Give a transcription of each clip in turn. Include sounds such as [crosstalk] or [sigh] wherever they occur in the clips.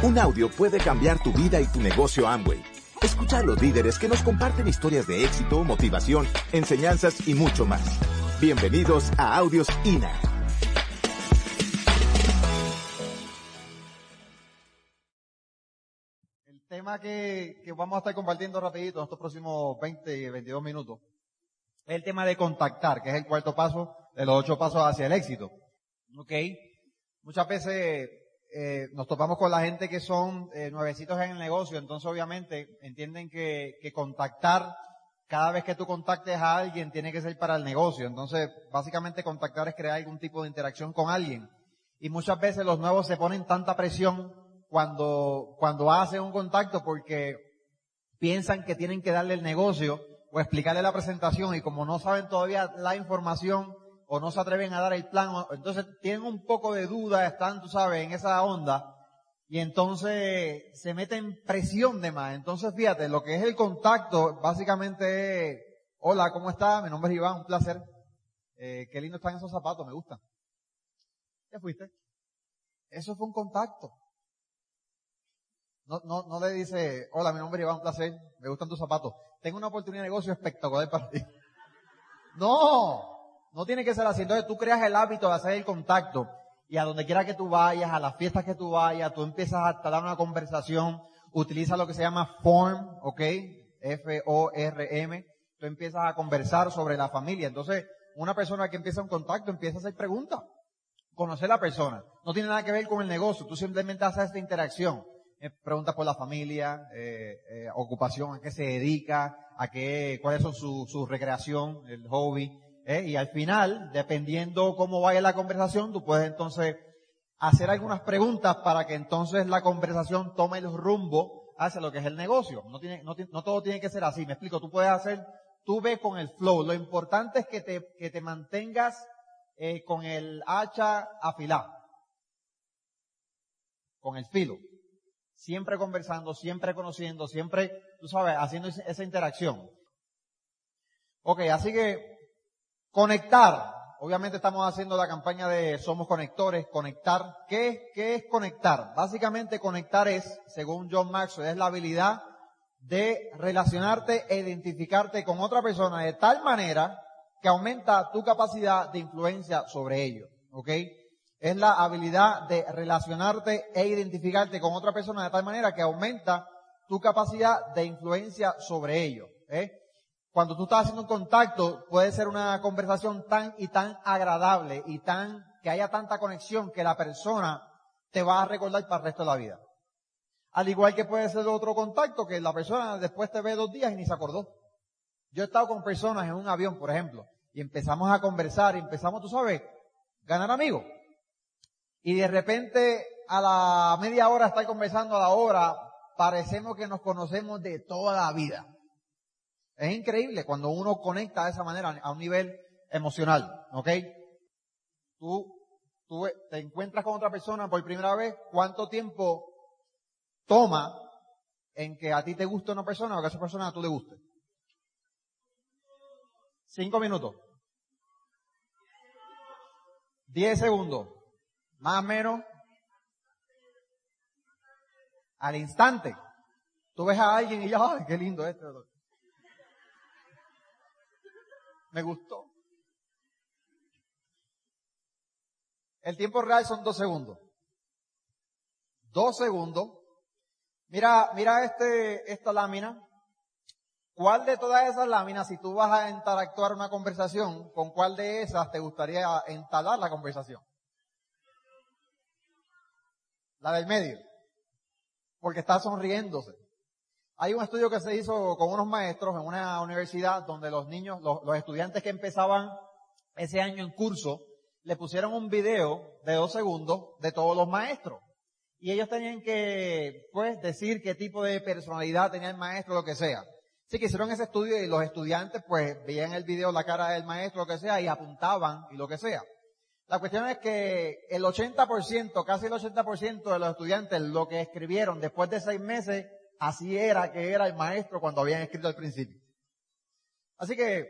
Un audio puede cambiar tu vida y tu negocio Amway. Escucha a los líderes que nos comparten historias de éxito, motivación, enseñanzas y mucho más. Bienvenidos a Audios INA. El tema que, que vamos a estar compartiendo rapidito en estos próximos 20, 22 minutos es el tema de contactar, que es el cuarto paso de los ocho pasos hacia el éxito. ¿Ok? Muchas veces eh, nos topamos con la gente que son eh, nuevecitos en el negocio, entonces obviamente entienden que, que contactar, cada vez que tú contactes a alguien tiene que ser para el negocio. Entonces, básicamente contactar es crear algún tipo de interacción con alguien. Y muchas veces los nuevos se ponen tanta presión cuando, cuando hacen un contacto porque piensan que tienen que darle el negocio o explicarle la presentación y como no saben todavía la información o no se atreven a dar el plan, entonces tienen un poco de duda, están, tú sabes, en esa onda y entonces se meten presión de más. Entonces fíjate, lo que es el contacto básicamente es, hola, ¿cómo estás? Mi nombre es Iván, un placer. Eh, qué lindo están esos zapatos, me gustan. ¿Ya fuiste? Eso fue un contacto. No, no, no le dice, hola, mi nombre es Iván, un placer, me gustan tus zapatos. Tengo una oportunidad de negocio espectacular para ti. [laughs] No, no tiene que ser así. Entonces tú creas el hábito de hacer el contacto y a donde quiera que tú vayas, a las fiestas que tú vayas, tú empiezas a dar una conversación, utiliza lo que se llama form, ¿ok? F-O-R-M. Tú empiezas a conversar sobre la familia. Entonces, una persona que empieza un contacto empieza a hacer preguntas. Conocer a la persona. No tiene nada que ver con el negocio. Tú simplemente haces esta interacción. Eh, preguntas por la familia, eh, eh, ocupación, a qué se dedica, a qué, cuáles son su, su recreación, el hobby. ¿Eh? Y al final, dependiendo cómo vaya la conversación, tú puedes entonces hacer algunas preguntas para que entonces la conversación tome el rumbo hacia lo que es el negocio. No, tiene, no, no todo tiene que ser así. Me explico. Tú puedes hacer, tú ves con el flow. Lo importante es que te, que te mantengas eh, con el hacha afilado. Con el filo. Siempre conversando, siempre conociendo, siempre, tú sabes, haciendo esa interacción. Ok, así que conectar. Obviamente estamos haciendo la campaña de Somos Conectores, conectar. ¿Qué, qué es conectar? Básicamente conectar es, según John Maxwell, es la habilidad de relacionarte e identificarte con otra persona de tal manera que aumenta tu capacidad de influencia sobre ellos. ¿Ok? Es la habilidad de relacionarte e identificarte con otra persona de tal manera que aumenta tu capacidad de influencia sobre ellos. ¿eh? Cuando tú estás haciendo un contacto, puede ser una conversación tan y tan agradable y tan, que haya tanta conexión que la persona te va a recordar para el resto de la vida. Al igual que puede ser otro contacto que la persona después te ve dos días y ni se acordó. Yo he estado con personas en un avión, por ejemplo, y empezamos a conversar y empezamos, tú sabes, ganar amigos. Y de repente a la media hora estar conversando a la hora, parecemos que nos conocemos de toda la vida. Es increíble cuando uno conecta de esa manera a un nivel emocional, ¿ok? Tú, tú te encuentras con otra persona por primera vez, ¿cuánto tiempo toma en que a ti te guste una persona o que a esa persona a tú le guste? Cinco minutos. Diez segundos. Más o menos. Al instante. Tú ves a alguien y ya, ay, qué lindo este. Me gustó. El tiempo real son dos segundos. Dos segundos. Mira, mira este, esta lámina. ¿Cuál de todas esas láminas, si tú vas a interactuar una conversación, con cuál de esas te gustaría entalar la conversación? La del medio. Porque está sonriéndose. Hay un estudio que se hizo con unos maestros en una universidad donde los niños, los, estudiantes que empezaban ese año en curso, le pusieron un video de dos segundos de todos los maestros. Y ellos tenían que, pues, decir qué tipo de personalidad tenía el maestro, lo que sea. Así que hicieron ese estudio y los estudiantes, pues, veían el video la cara del maestro, lo que sea, y apuntaban y lo que sea. La cuestión es que el 80%, casi el 80% de los estudiantes, lo que escribieron después de seis meses, así era que era el maestro cuando habían escrito al principio. Así que,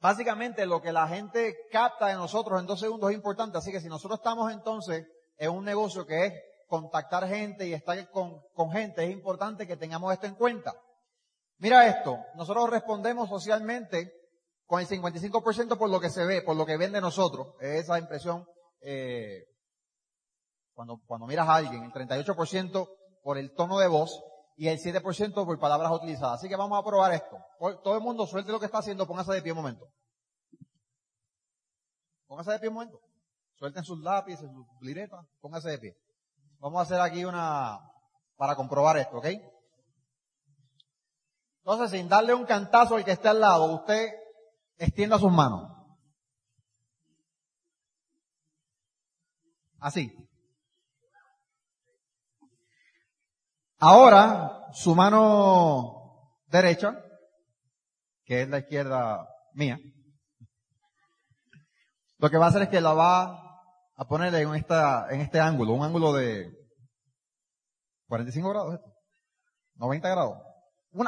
básicamente lo que la gente capta de nosotros en dos segundos es importante. Así que si nosotros estamos entonces en un negocio que es contactar gente y estar con, con gente, es importante que tengamos esto en cuenta. Mira esto, nosotros respondemos socialmente con el 55% por lo que se ve, por lo que ven de nosotros. Esa impresión, eh, cuando, cuando miras a alguien, el 38% por el tono de voz y el 7% por palabras utilizadas. Así que vamos a probar esto. Todo el mundo suelte lo que está haciendo, póngase de pie un momento. Póngase de pie un momento. Suelten sus lápices, sus liretas, póngase de pie. Vamos a hacer aquí una, para comprobar esto, ¿ok? Entonces, sin darle un cantazo al que esté al lado, usted extienda sus manos. Así. Ahora, su mano derecha, que es la izquierda mía, lo que va a hacer es que la va a poner en esta, en este ángulo, un ángulo de 45 grados, 90 grados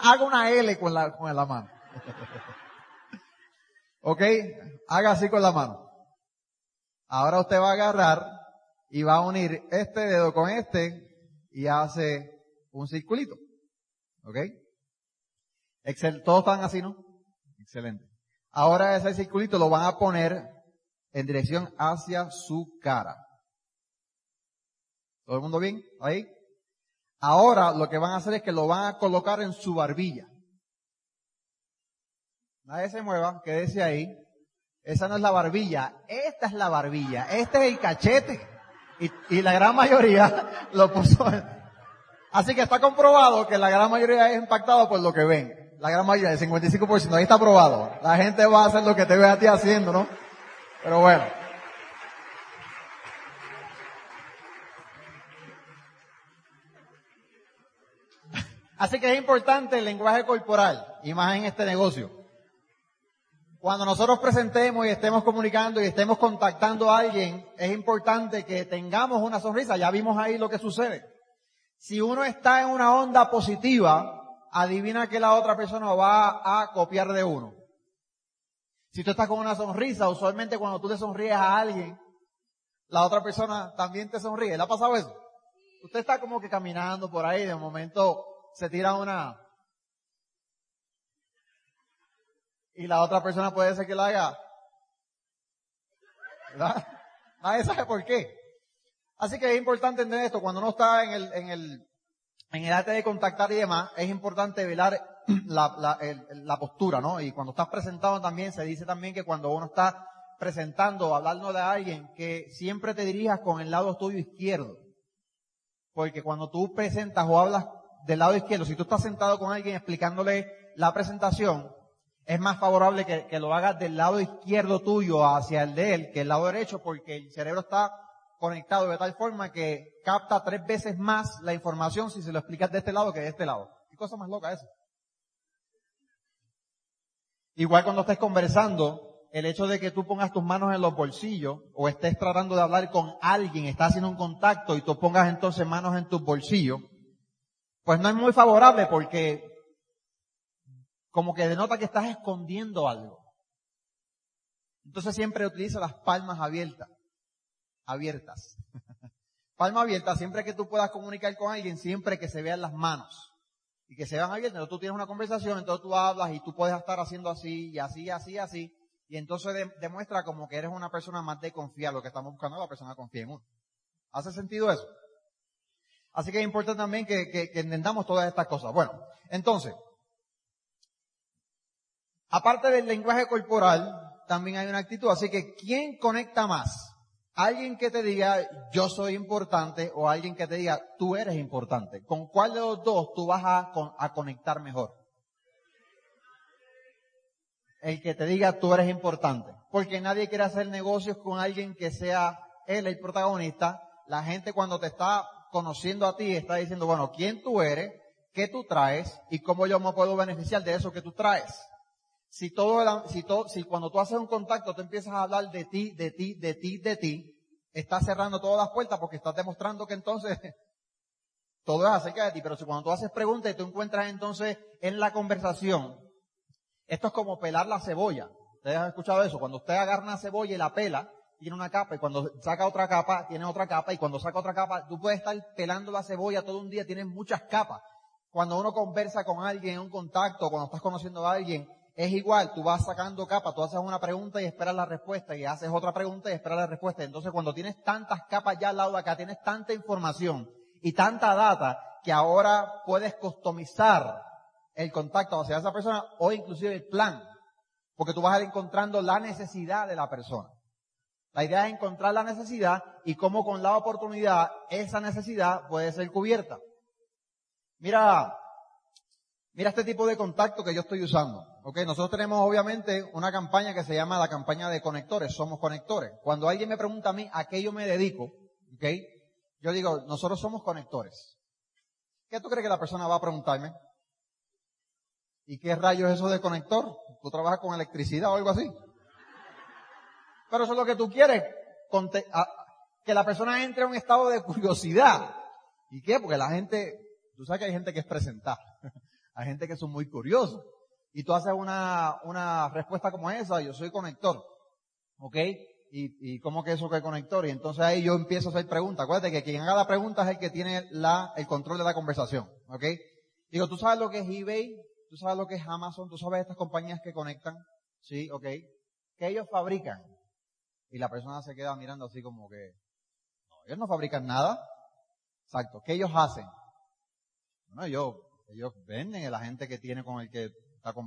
haga una L con la, con la mano. [laughs] ok, haga así con la mano. Ahora usted va a agarrar y va a unir este dedo con este y hace un circulito. ¿Ok? Excel, todos están así, ¿no? Excelente. Ahora ese circulito lo van a poner en dirección hacia su cara. ¿Todo el mundo bien? ¿Ahí? Ahora lo que van a hacer es que lo van a colocar en su barbilla. Nadie se mueva, quédese ahí. Esa no es la barbilla, esta es la barbilla, este es el cachete. Y, la gran mayoría [laughs] lo puso. Así que está comprobado que la gran mayoría es impactado por lo que ven. La gran mayoría, el 55%, ahí está probado. La gente va a hacer lo que te ve a ti haciendo, ¿no? Pero bueno. Así que es importante el lenguaje corporal, y más en este negocio. Cuando nosotros presentemos y estemos comunicando y estemos contactando a alguien, es importante que tengamos una sonrisa. Ya vimos ahí lo que sucede. Si uno está en una onda positiva, adivina que la otra persona va a copiar de uno. Si tú estás con una sonrisa, usualmente cuando tú te sonríes a alguien, la otra persona también te sonríe. ¿Le ha pasado eso? Usted está como que caminando por ahí, de momento se tira una y la otra persona puede ser que la haga. ¿Verdad? Nadie sabe por qué. Así que es importante entender esto. Cuando uno está en el, en el, en el arte de contactar y demás, es importante velar [clears throat] la, la, la postura, ¿no? Y cuando estás presentado también, se dice también que cuando uno está presentando hablando de alguien, que siempre te dirijas con el lado tuyo izquierdo. Porque cuando tú presentas o hablas del lado izquierdo, si tú estás sentado con alguien explicándole la presentación, es más favorable que, lo hagas del lado izquierdo tuyo hacia el de él que el lado derecho porque el cerebro está conectado de tal forma que capta tres veces más la información si se lo explicas de este lado que de este lado. ¿Qué cosa más loca eso? Igual cuando estés conversando, el hecho de que tú pongas tus manos en los bolsillos o estés tratando de hablar con alguien, estás haciendo un contacto y tú pongas entonces manos en tus bolsillos, pues no es muy favorable porque como que denota que estás escondiendo algo. Entonces siempre utiliza las palmas abiertas. Abiertas. [laughs] Palma abierta, siempre que tú puedas comunicar con alguien, siempre que se vean las manos. Y que se vean abiertas. Entonces tú tienes una conversación, entonces tú hablas y tú puedes estar haciendo así, y así, así, así. Y entonces demuestra como que eres una persona más de confiar. Lo que estamos buscando la persona confía en uno. ¿Hace sentido eso? Así que es importante también que, que, entendamos todas estas cosas. Bueno, entonces, aparte del lenguaje corporal, también hay una actitud. Así que, ¿quién conecta más? Alguien que te diga, yo soy importante, o alguien que te diga, tú eres importante. ¿Con cuál de los dos tú vas a, conectar mejor? El que te diga, tú eres importante. Porque nadie quiere hacer negocios con alguien que sea él el protagonista. La gente cuando te está conociendo a ti, está diciendo, bueno, quién tú eres, qué tú traes y cómo yo me puedo beneficiar de eso que tú traes. Si todo, si todo, si cuando tú haces un contacto, tú empiezas a hablar de ti, de ti, de ti, de ti, estás cerrando todas las puertas porque estás demostrando que entonces [laughs] todo es acerca de ti. Pero si cuando tú haces preguntas y tú encuentras entonces en la conversación, esto es como pelar la cebolla. ¿Ustedes han escuchado eso? Cuando usted agarra una cebolla y la pela, tiene una capa y cuando saca otra capa, tiene otra capa y cuando saca otra capa, tú puedes estar pelando la cebolla todo un día, tienes muchas capas. Cuando uno conversa con alguien en un contacto, cuando estás conociendo a alguien, es igual, tú vas sacando capas, tú haces una pregunta y esperas la respuesta y haces otra pregunta y esperas la respuesta. Entonces cuando tienes tantas capas ya al lado de acá, tienes tanta información y tanta data que ahora puedes customizar el contacto hacia esa persona o inclusive el plan. Porque tú vas a ir encontrando la necesidad de la persona. La idea es encontrar la necesidad y cómo con la oportunidad esa necesidad puede ser cubierta. Mira, mira este tipo de contacto que yo estoy usando. Okay, nosotros tenemos obviamente una campaña que se llama la campaña de conectores, somos conectores. Cuando alguien me pregunta a mí a qué yo me dedico, okay, yo digo, nosotros somos conectores. ¿Qué tú crees que la persona va a preguntarme? ¿Y qué rayos es eso de conector? ¿Tú trabajas con electricidad o algo así? Pero eso es lo que tú quieres, que la persona entre en un estado de curiosidad. ¿Y qué? Porque la gente, tú sabes que hay gente que es presentar, hay gente que son muy curiosos y tú haces una, una respuesta como esa, yo soy conector. ¿Ok? Y, y cómo que eso que es conector. Y entonces ahí yo empiezo a hacer preguntas. Acuérdate que quien haga la pregunta es el que tiene la, el control de la conversación. ¿Ok? Digo, ¿tú sabes lo que es eBay? ¿Tú sabes lo que es Amazon? ¿Tú sabes estas compañías que conectan? Sí, ok. ¿Qué ellos fabrican? Y la persona se queda mirando así como que, no, ellos no fabrican nada. Exacto. ¿Qué ellos hacen? Bueno, ellos, ellos venden a la gente que tiene con el que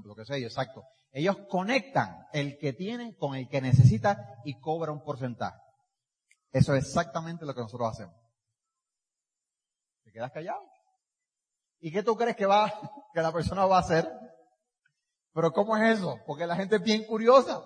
lo que sea, exacto. Ellos conectan el que tiene con el que necesita y cobra un porcentaje. Eso es exactamente lo que nosotros hacemos. ¿Te quedas callado? ¿Y qué tú crees que va, [laughs] que la persona va a hacer? Pero ¿cómo es eso? Porque la gente es bien curiosa.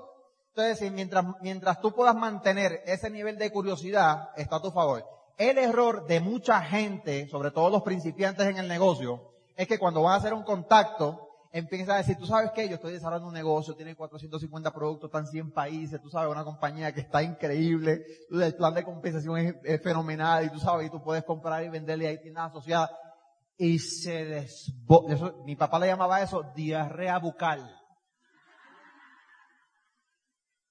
Entonces, mientras, mientras tú puedas mantener ese nivel de curiosidad, está a tu favor. El error de mucha gente, sobre todo los principiantes en el negocio, es que cuando van a hacer un contacto, empieza a decir, tú sabes qué, yo estoy desarrollando un negocio, tiene 450 productos, están 100 países, tú sabes, una compañía que está increíble, el plan de compensación es, fenomenal y tú sabes, y tú puedes comprar y venderle ahí tiendas asociadas. Y se desborda, mi papá le llamaba eso diarrea bucal.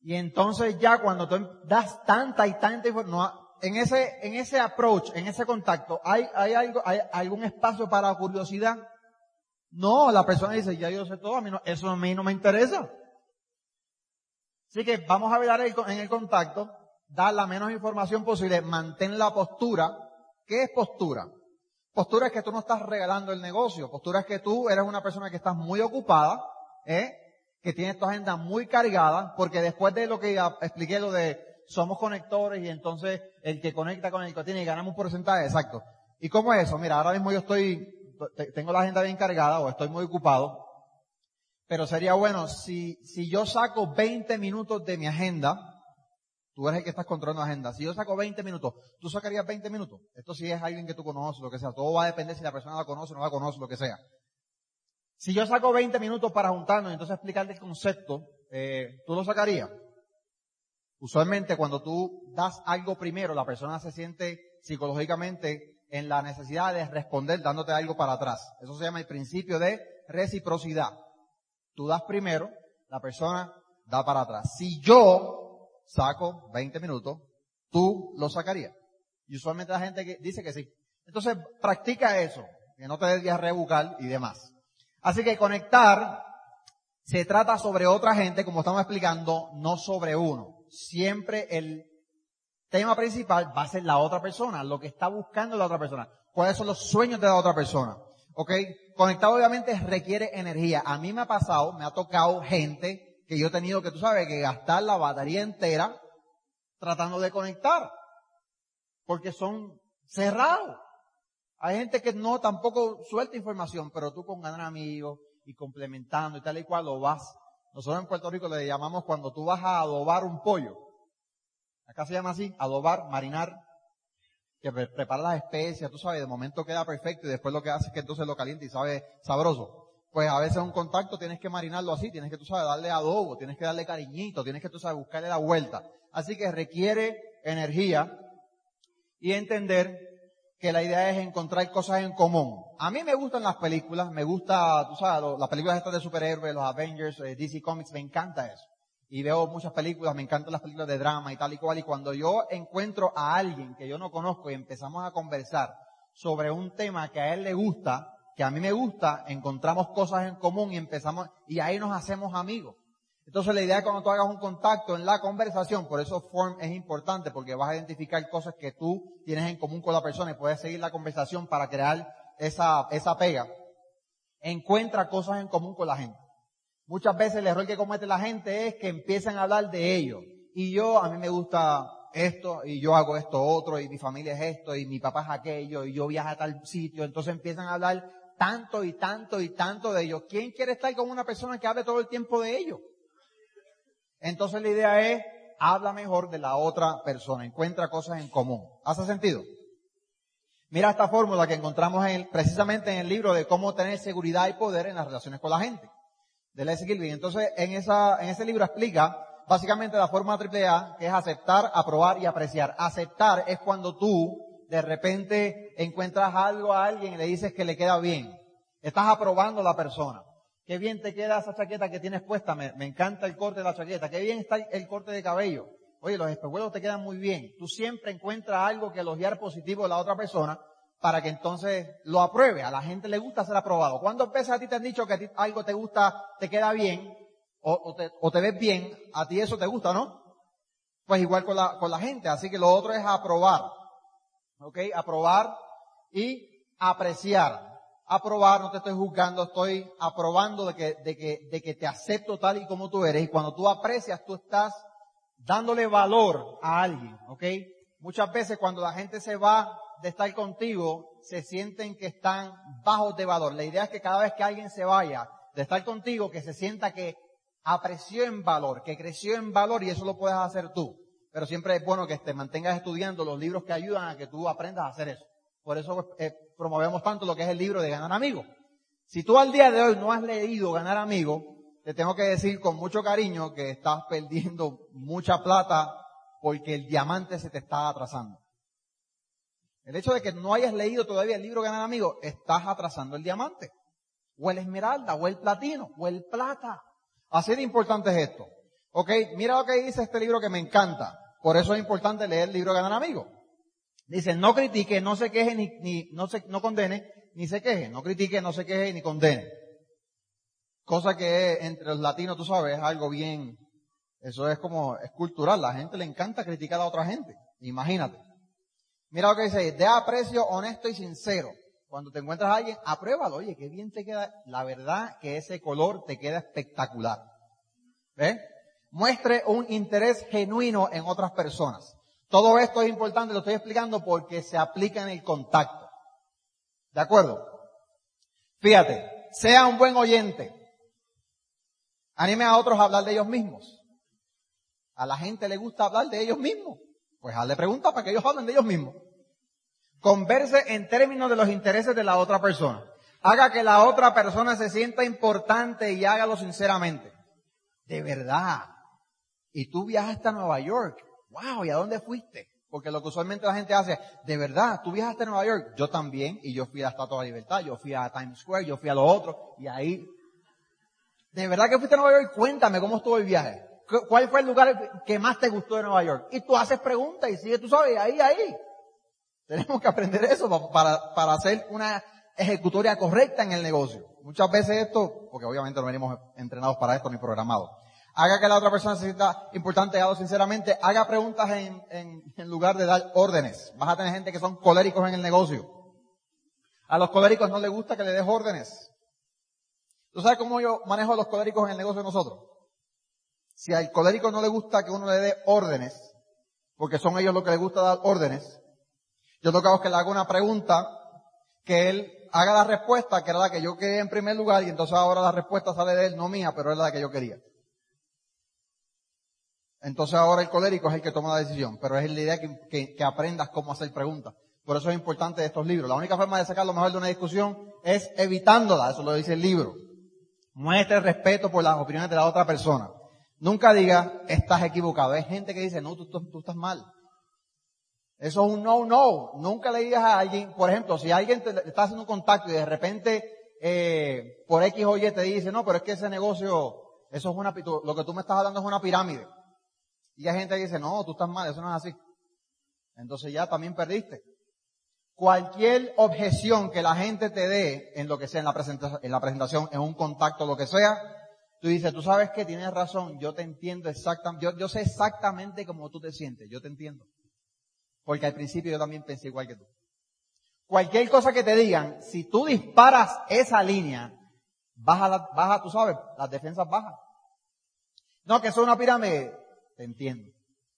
Y entonces ya cuando tú das tanta y tanta información, en ese, en ese approach, en ese contacto, ¿hay, hay algo, hay algún espacio para curiosidad? No, la persona dice, ya yo sé todo, a mí no, eso a mí no me interesa. Así que vamos a ver en el contacto, dar la menos información posible, mantén la postura. ¿Qué es postura? Postura es que tú no estás regalando el negocio. Postura es que tú eres una persona que estás muy ocupada, ¿eh? que tienes tu agenda muy cargada, porque después de lo que expliqué, lo de somos conectores y entonces el que conecta con el que tiene y ganamos un porcentaje, exacto. ¿Y cómo es eso? Mira, ahora mismo yo estoy tengo la agenda bien cargada o estoy muy ocupado, pero sería bueno, si, si yo saco 20 minutos de mi agenda, tú eres el que estás controlando la agenda, si yo saco 20 minutos, ¿tú sacarías 20 minutos? Esto sí es alguien que tú conoces, lo que sea, todo va a depender si la persona la conoce o no la conoce, lo que sea. Si yo saco 20 minutos para juntarnos y entonces explicarle el concepto, eh, ¿tú lo sacarías? Usualmente cuando tú das algo primero, la persona se siente psicológicamente en la necesidad de responder dándote algo para atrás. Eso se llama el principio de reciprocidad. Tú das primero, la persona da para atrás. Si yo saco 20 minutos, tú lo sacarías. Y usualmente la gente dice que sí. Entonces, practica eso, que no te des diarrea bucal y demás. Así que conectar se trata sobre otra gente, como estamos explicando, no sobre uno. Siempre el tema principal va a ser la otra persona, lo que está buscando la otra persona. ¿Cuáles son los sueños de la otra persona? ¿Ok? Conectado obviamente requiere energía. A mí me ha pasado, me ha tocado gente que yo he tenido que, tú sabes, que gastar la batería entera tratando de conectar. Porque son cerrados. Hay gente que no tampoco suelta información, pero tú con ganar amigos y complementando y tal y cual lo vas. Nosotros en Puerto Rico le llamamos cuando tú vas a adobar un pollo Acá se llama así, adobar, marinar, que prepara las especias, tú sabes, de momento queda perfecto y después lo que hace es que entonces lo calienta y sabe sabroso. Pues a veces un contacto tienes que marinarlo así, tienes que tú sabes darle adobo, tienes que darle cariñito, tienes que tú sabes buscarle la vuelta. Así que requiere energía y entender que la idea es encontrar cosas en común. A mí me gustan las películas, me gusta, tú sabes, las películas estas de superhéroes, los Avengers, eh, DC Comics, me encanta eso. y veo muchas películas, me encantan las películas de drama y tal y cual, y cuando yo encuentro a alguien que yo no conozco y empezamos a conversar sobre un tema que a él le gusta, que a mí me gusta, encontramos cosas en común y empezamos, y ahí nos hacemos amigos. Entonces la idea es cuando tú hagas un contacto en la conversación, por eso form es importante, porque vas a identificar cosas que tú tienes en común con la persona y puedes seguir la conversación para crear esa, esa pega. Encuentra cosas en común con la gente. Muchas veces el error que comete la gente es que empiezan a hablar de ellos. Y yo, a mí me gusta esto, y yo hago esto otro, y mi familia es esto, y mi papá es aquello, y yo viajo a tal sitio. Entonces empiezan a hablar tanto y tanto y tanto de ellos. ¿Quién quiere estar con una persona que hable todo el tiempo de ellos? Entonces la idea es, habla mejor de la otra persona, encuentra cosas en común. ¿Hace sentido? Mira esta fórmula que encontramos en, precisamente en el libro de cómo tener seguridad y poder en las relaciones con la gente de Les Gilby. Entonces, en, esa, en ese libro explica básicamente la forma triple A, que es aceptar, aprobar y apreciar. Aceptar es cuando tú de repente encuentras algo a alguien y le dices que le queda bien. Estás aprobando a la persona. Qué bien te queda esa chaqueta que tienes puesta. Me, encanta el corte de la chaqueta. Qué bien está el corte de cabello. Oye, los espejuelos te quedan muy bien. Tú siempre encuentras algo que elogiar positivo de la otra persona para que entonces lo apruebe. A la gente le gusta ser aprobado. ¿Cuántas veces a ti te han dicho que a ti algo te gusta, te queda bien, o, te, o te ves bien, a ti eso te gusta, ¿no? Pues igual con la, con la gente. Así que lo otro es aprobar. ¿Ok? Aprobar y apreciar. Aprobar, no te estoy juzgando, estoy aprobando de que, de que, de que te acepto tal y como tú eres. Y cuando tú aprecias, tú estás dándole valor a alguien, ¿ok? Muchas veces cuando la gente se va de estar contigo se sienten que están bajos de valor. La idea es que cada vez que alguien se vaya de estar contigo, que se sienta que apreció en valor, que creció en valor y eso lo puedes hacer tú. Pero siempre es bueno que te mantengas estudiando los libros que ayudan a que tú aprendas a hacer eso. Por eso eh, promovemos tanto lo que es el libro de Ganar Amigos. Si tú al día de hoy no has leído Ganar Amigos, te tengo que decir con mucho cariño que estás perdiendo mucha plata porque el diamante se te está atrasando. El hecho de que no hayas leído todavía el libro Ganar Amigos, estás atrasando el diamante, o el esmeralda, o el platino, o el plata. Así de importante es esto. Ok, mira lo que dice este libro que me encanta. Por eso es importante leer el libro Ganar Amigos. Dice, no critique, no se queje, ni, no, se, no condene, ni se queje. No critique, no se queje, ni condene. Cosa que entre los latinos, tú sabes, es algo bien, eso es como, es cultural. La gente le encanta criticar a otra gente. Imagínate. Mira lo que dice, de aprecio honesto y sincero. Cuando te encuentras a alguien, apruébalo. Oye, qué bien te queda. La verdad que ese color te queda espectacular. ¿Ves? Muestre un interés genuino en otras personas. Todo esto es importante, lo estoy explicando porque se aplica en el contacto. ¿De acuerdo? Fíjate, sea un buen oyente. Anime a otros a hablar de ellos mismos. A la gente le gusta hablar de ellos mismos. Pues hazle preguntas para que ellos hablen de ellos mismos. Converse en términos de los intereses de la otra persona. Haga que la otra persona se sienta importante y hágalo sinceramente. De verdad. Y tú viajaste a Nueva York. Wow, ¿y a dónde fuiste? Porque lo que usualmente la gente hace, de verdad, tú viajaste a Nueva York. Yo también, y yo fui a la Estatua de la Libertad, yo fui a Times Square, yo fui a lo otro, y ahí, de verdad que fuiste a Nueva York, cuéntame cómo estuvo el viaje. ¿Cuál fue el lugar que más te gustó de Nueva York? Y tú haces preguntas y sigue, tú sabes, ahí, ahí. Tenemos que aprender eso para, para hacer una ejecutoria correcta en el negocio. Muchas veces esto, porque obviamente no venimos entrenados para esto ni programados. Haga que la otra persona se sienta importante, haga sinceramente, haga preguntas en, en, en lugar de dar órdenes. Vas a tener gente que son coléricos en el negocio. A los coléricos no les gusta que le des órdenes. ¿Tú sabes cómo yo manejo a los coléricos en el negocio de nosotros? Si al colérico no le gusta que uno le dé órdenes, porque son ellos los que les gusta dar órdenes, yo toca que le haga una pregunta, que él haga la respuesta, que era la que yo quería en primer lugar, y entonces ahora la respuesta sale de él, no mía, pero es la que yo quería. Entonces ahora el colérico es el que toma la decisión, pero es la idea que, aprendas cómo hacer preguntas. Por eso es importante estos libros. La única forma de sacar lo mejor de una discusión es evitándola, eso lo dice el libro. Muestre respeto por las opiniones de la otra persona. Nunca diga, estás equivocado. Hay gente que dice, no, tú, tú, estás mal. Eso es un no, no. Nunca le digas a alguien, por ejemplo, si alguien te, está haciendo un contacto y de repente, eh, por X o Y te dice, no, pero es que ese negocio Eso es una, lo que tú me estás hablando es una pirámide. Y hay gente que dice, no, tú estás mal, eso no es así. Entonces ya también perdiste. Cualquier objeción que la gente te dé en lo que sea, en la presentación, en la presentación, en un contacto, lo que sea, tú dices, tú sabes que tienes razón, yo te entiendo exactamente, yo, yo sé exactamente cómo tú te sientes, yo te entiendo. Porque al principio yo también pensé igual que tú. Cualquier cosa que te digan, si tú disparas esa línea, baja, la, baja, tú sabes, las defensas bajan. No, que eso es una pirámide. Te entiendo.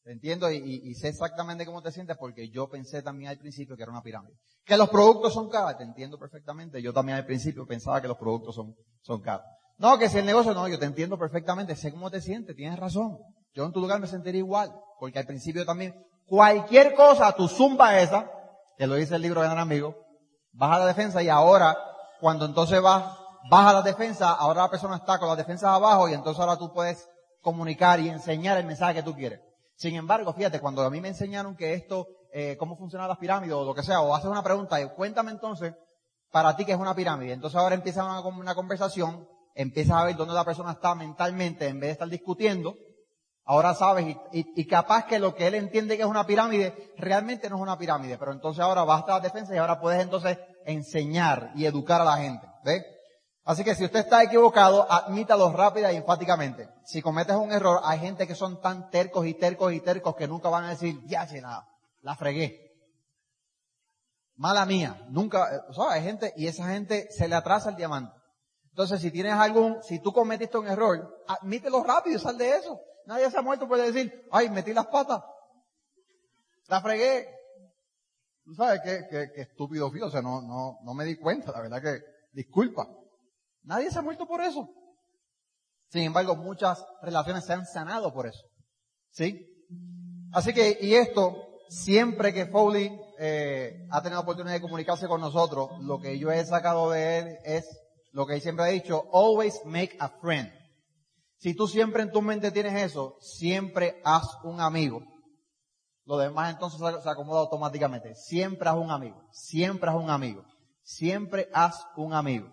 Te entiendo y, sé exactamente cómo te sientes porque yo pensé también al principio que era una pirámide. Que los productos son caros, te entiendo perfectamente. Yo también al principio pensaba que los productos son, son caros. No, que si el negocio no, yo te entiendo perfectamente, sé cómo te sientes, tienes razón. Yo en tu lugar me sentiría igual, porque al principio también, cualquier cosa, tu zumba esa, que lo dice el libro de Gran Amigo, baja la defensa y ahora, cuando entonces vas, baja la defensa, ahora la persona está con las defensas abajo y entonces ahora tú puedes comunicar y enseñar el mensaje que tú quieres. Sin embargo, fíjate, cuando a mí me enseñaron que esto, eh, cómo funcionan las pirámides o lo que sea, o haces una pregunta, y cuéntame entonces para ti que es una pirámide. Entonces ahora empieza una, conversación, empiezas a ver dónde la persona está mentalmente en vez de estar discutiendo, Ahora sabes, y, capaz que lo que él entiende que es una pirámide, realmente no es una pirámide, pero entonces ahora basta la defensa y ahora puedes entonces enseñar y educar a la gente. ¿Ve? Así que si usted está equivocado, admítalo rápida y enfáticamente. Si cometes un error, hay gente que son tan tercos y tercos y tercos que nunca van a decir, ya, nada, la fregué. Mala mía. Nunca, o hay gente, y esa gente se le atrasa el diamante. Entonces, si tienes algún, si tú cometiste un error, admítelo rápido y sal de eso. Nadie se ha muerto puede decir, ay, metí las patas. La fregué. Tú sabes qué, qué, estúpido fui, o sea, no, no, no me di cuenta, la verdad que, disculpa. Nadie se ha muerto por eso. Sin embargo, muchas relaciones se han sanado por eso. ¿Sí? Así que, y esto, siempre que Foley eh, ha tenido oportunidad de comunicarse con nosotros, lo que yo he sacado de él es lo que él siempre ha dicho, always make a friend. Si tú siempre en tu mente tienes eso, siempre haz un amigo. Lo demás entonces se acomoda automáticamente. Siempre haz un amigo. Siempre haz un amigo. Siempre haz un amigo.